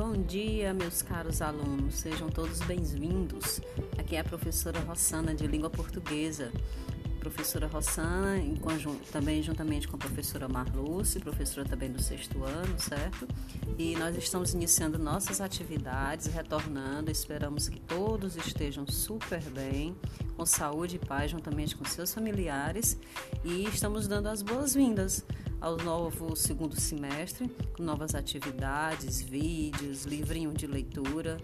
Bom dia, meus caros alunos, sejam todos bem-vindos. Aqui é a professora Rossana de Língua Portuguesa. Professora Rossana, em conjunto, também juntamente com a professora Marluce, professora também do sexto ano, certo? E nós estamos iniciando nossas atividades, retornando. Esperamos que todos estejam super bem, com saúde e paz, juntamente com seus familiares. E estamos dando as boas-vindas ao novo segundo semestre, com novas atividades, vídeos, livrinho de leitura,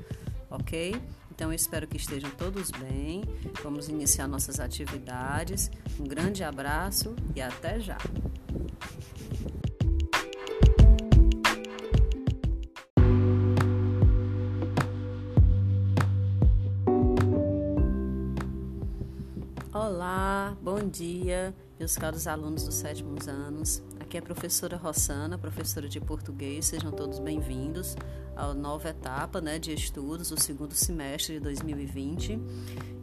ok? Então eu espero que estejam todos bem. Vamos iniciar nossas atividades. Um grande abraço e até já! Olá, bom dia, meus caros alunos dos sétimos anos. Aqui é a professora Rossana, professora de português. Sejam todos bem-vindos à nova etapa né, de estudos, o segundo semestre de 2020.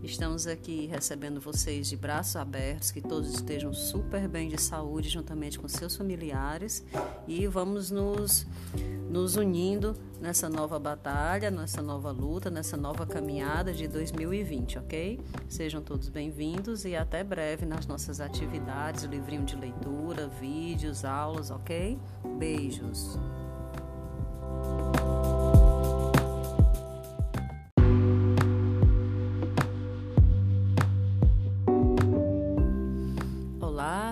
Estamos aqui recebendo vocês de braços abertos, que todos estejam super bem de saúde, juntamente com seus familiares, e vamos nos, nos unindo nessa nova batalha, nessa nova luta, nessa nova caminhada de 2020, ok? Sejam todos bem-vindos e até breve nas nossas atividades, livrinho de leitura, vídeos, aulas, ok? Beijos!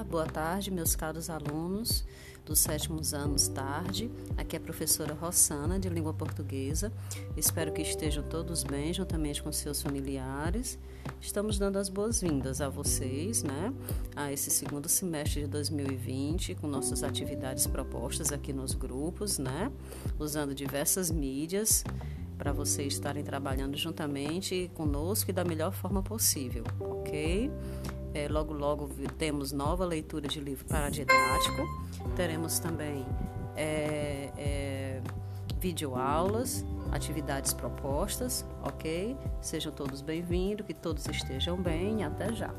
Boa tarde, meus caros alunos dos sétimos anos tarde. Aqui é a professora Rossana, de língua portuguesa. Espero que estejam todos bem, juntamente com seus familiares. Estamos dando as boas-vindas a vocês, né, a esse segundo semestre de 2020, com nossas atividades propostas aqui nos grupos, né, usando diversas mídias para vocês estarem trabalhando juntamente conosco e da melhor forma possível, ok? É, logo, logo temos nova leitura de livro paradidático. Teremos também é, é, videoaulas, atividades propostas, ok? Sejam todos bem-vindos, que todos estejam bem até já.